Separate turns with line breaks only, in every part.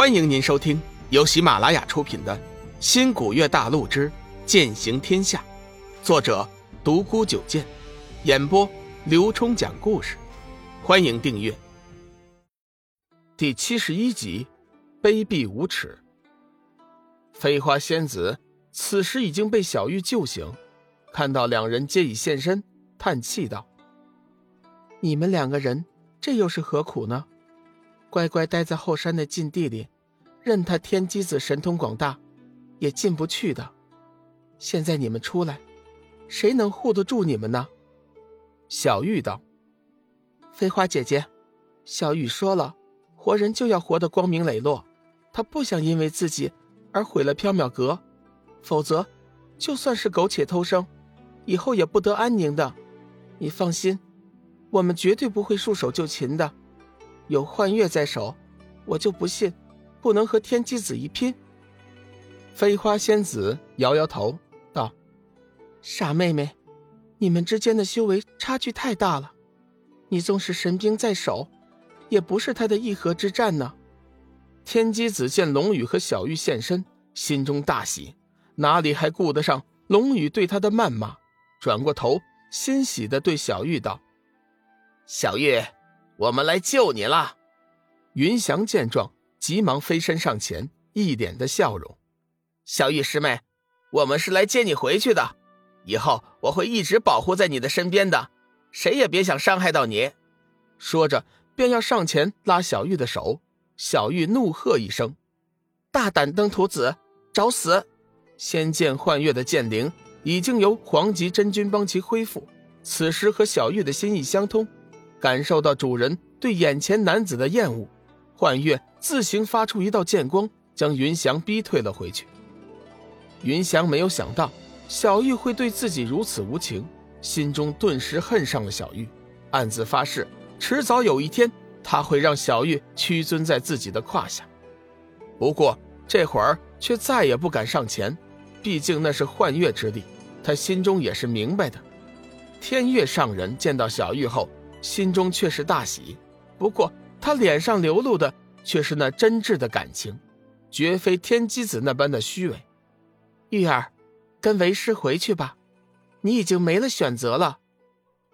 欢迎您收听由喜马拉雅出品的《新古月大陆之剑行天下》，作者独孤九剑，演播刘冲讲故事。欢迎订阅。第七十一集，卑鄙无耻。飞花仙子此时已经被小玉救醒，看到两人皆已现身，叹气道：“
你们两个人，这又是何苦呢？”乖乖待在后山的禁地里，任他天机子神通广大，也进不去的。现在你们出来，谁能护得住你们呢？
小玉道：“
飞花姐姐，小雨说了，活人就要活得光明磊落，他不想因为自己而毁了缥缈阁，否则，就算是苟且偷生，以后也不得安宁的。你放心，我们绝对不会束手就擒的。”有幻月在手，我就不信不能和天机子一拼。
飞花仙子摇摇头道：“
傻妹妹，你们之间的修为差距太大了。你纵使神兵在手，也不是他的一合之战呢。”
天机子见龙宇和小玉现身，心中大喜，哪里还顾得上龙宇对他的谩骂？转过头，欣喜的对小玉道：“
小玉。”我们来救你了，
云翔见状，急忙飞身上前，一脸的笑容。
小玉师妹，我们是来接你回去的，以后我会一直保护在你的身边的，谁也别想伤害到你。
说着，便要上前拉小玉的手。小玉怒喝一声：“
大胆登徒子，找死！”
仙剑幻月的剑灵已经由黄级真君帮其恢复，此时和小玉的心意相通。感受到主人对眼前男子的厌恶，幻月自行发出一道剑光，将云翔逼退了回去。云翔没有想到小玉会对自己如此无情，心中顿时恨上了小玉，暗自发誓，迟早有一天他会让小玉屈尊在自己的胯下。不过这会儿却再也不敢上前，毕竟那是幻月之力，他心中也是明白的。天月上人见到小玉后。心中却是大喜，不过他脸上流露的却是那真挚的感情，绝非天机子那般的虚伪。
玉儿，跟为师回去吧，你已经没了选择了。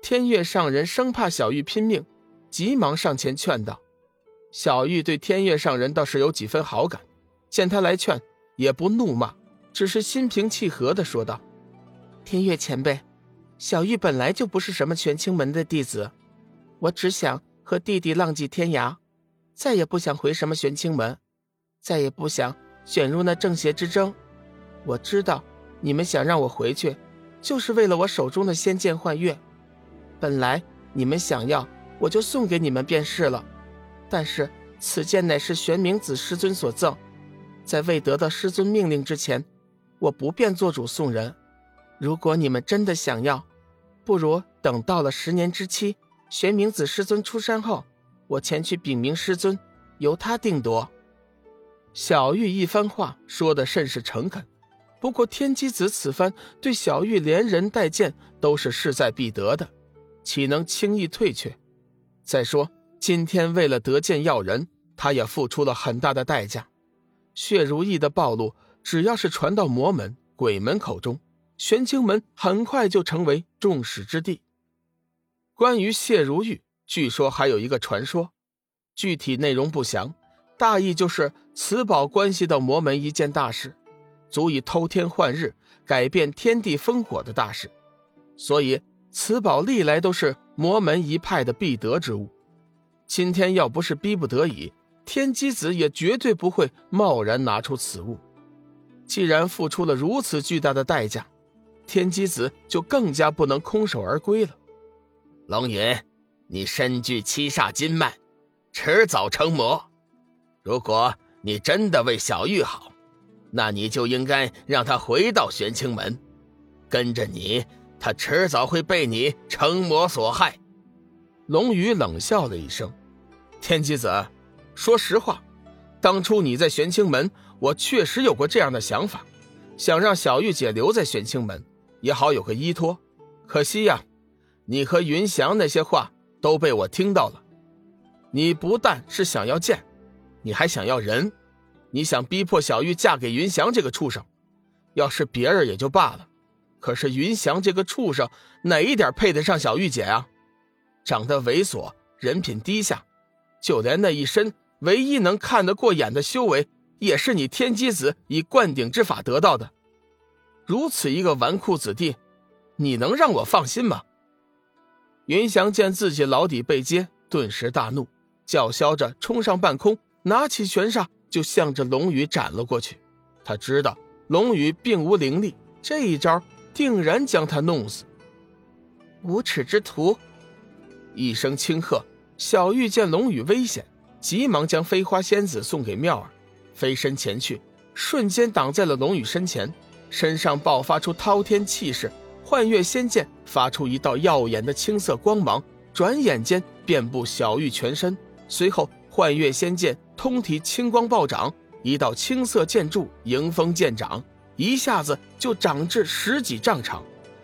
天月上人生怕小玉拼命，急忙上前劝道。小玉对天月上人倒是有几分好感，见他来劝，也不怒骂，只是心平气和的说道：“
天月前辈，小玉本来就不是什么玄清门的弟子。”我只想和弟弟浪迹天涯，再也不想回什么玄清门，再也不想卷入那正邪之争。我知道你们想让我回去，就是为了我手中的仙剑幻月。本来你们想要，我就送给你们便是了。但是此剑乃是玄冥子师尊所赠，在未得到师尊命令之前，我不便做主送人。如果你们真的想要，不如等到了十年之期。玄冥子师尊出山后，我前去禀明师尊，由他定夺。
小玉一番话说的甚是诚恳，不过天机子此番对小玉连人带剑都是势在必得的，岂能轻易退却？再说今天为了得剑要人，他也付出了很大的代价。血如意的暴露，只要是传到魔门、鬼门口中，玄清门很快就成为众矢之的。关于谢如玉，据说还有一个传说，具体内容不详，大意就是此宝关系到魔门一件大事，足以偷天换日、改变天地烽火的大事，所以此宝历来都是魔门一派的必得之物。今天要不是逼不得已，天机子也绝对不会贸然拿出此物。既然付出了如此巨大的代价，天机子就更加不能空手而归了。
龙云，你身具七煞金脉，迟早成魔。如果你真的为小玉好，那你就应该让他回到玄清门，跟着你，他迟早会被你成魔所害。
龙宇冷笑了一声：“天机子，说实话，当初你在玄清门，我确实有过这样的想法，想让小玉姐留在玄清门，也好有个依托。可惜呀。”你和云翔那些话都被我听到了，你不但是想要剑，你还想要人，你想逼迫小玉嫁给云翔这个畜生。要是别人也就罢了，可是云翔这个畜生哪一点配得上小玉姐啊？长得猥琐，人品低下，就连那一身唯一能看得过眼的修为，也是你天机子以灌顶之法得到的。如此一个纨绔子弟，你能让我放心吗？云翔见自己老底被揭，顿时大怒，叫嚣着冲上半空，拿起拳煞就向着龙宇斩了过去。他知道。龙宇并无灵力，这一招定然将他弄死。
无耻之徒！
一声轻喝，小玉见龙宇危险，急忙将飞花仙子送给妙儿，飞身前去，瞬间挡在了龙宇身前，身上爆发出滔天气势，幻月仙剑发出一道耀眼的青色光芒，转眼间遍布小玉全身。随后，幻月仙剑通体青光暴涨。一道青色剑柱迎风剑长，一下子就长至十几丈长，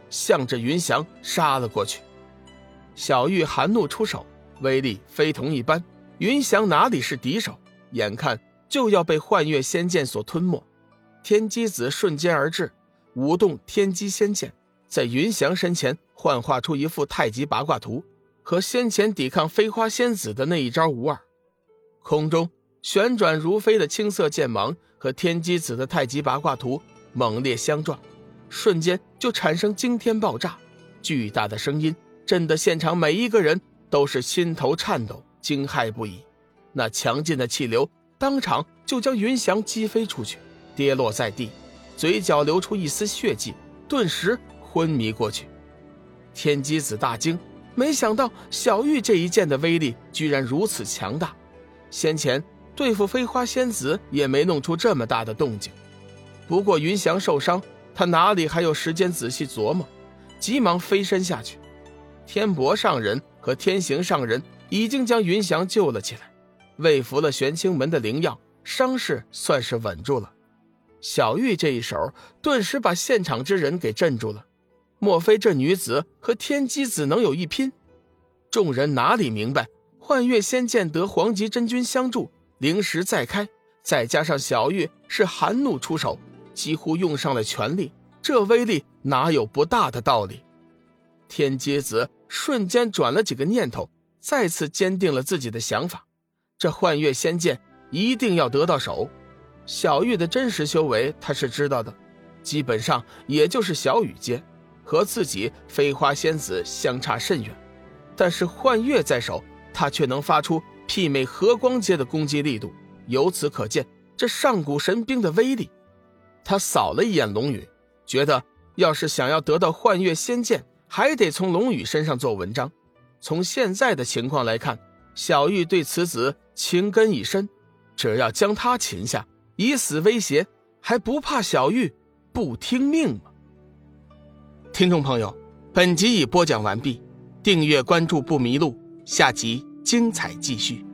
向着云翔杀了过去。小玉含怒出手，威力非同一般。云翔哪里是敌手？眼看就要被幻月仙剑所吞没，天机子瞬间而至，舞动天机仙剑，在云翔身前幻化出一幅太极八卦图，和先前抵抗飞花仙子的那一招无二。空中。旋转如飞的青色剑芒和天机子的太极八卦图猛烈相撞，瞬间就产生惊天爆炸，巨大的声音震得现场每一个人都是心头颤抖，惊骇不已。那强劲的气流当场就将云翔击飞出去，跌落在地，嘴角流出一丝血迹，顿时昏迷过去。天机子大惊，没想到小玉这一剑的威力居然如此强大，先前。对付飞花仙子也没弄出这么大的动静，不过云翔受伤，他哪里还有时间仔细琢磨，急忙飞身下去。天博上人和天行上人已经将云翔救了起来，喂服了玄清门的灵药，伤势算是稳住了。小玉这一手顿时把现场之人给镇住了，莫非这女子和天机子能有一拼？众人哪里明白，幻月仙剑得黄极真君相助。灵石再开，再加上小玉是含怒出手，几乎用上了全力，这威力哪有不大的道理？天机子瞬间转了几个念头，再次坚定了自己的想法：这幻月仙剑一定要得到手。小玉的真实修为他是知道的，基本上也就是小雨阶，和自己飞花仙子相差甚远。但是幻月在手，他却能发出。媲美和光阶的攻击力度，由此可见这上古神兵的威力。他扫了一眼龙宇，觉得要是想要得到幻月仙剑，还得从龙宇身上做文章。从现在的情况来看，小玉对此子情根已深，只要将他擒下，以死威胁，还不怕小玉不听命吗？听众朋友，本集已播讲完毕，订阅关注不迷路，下集。精彩继续。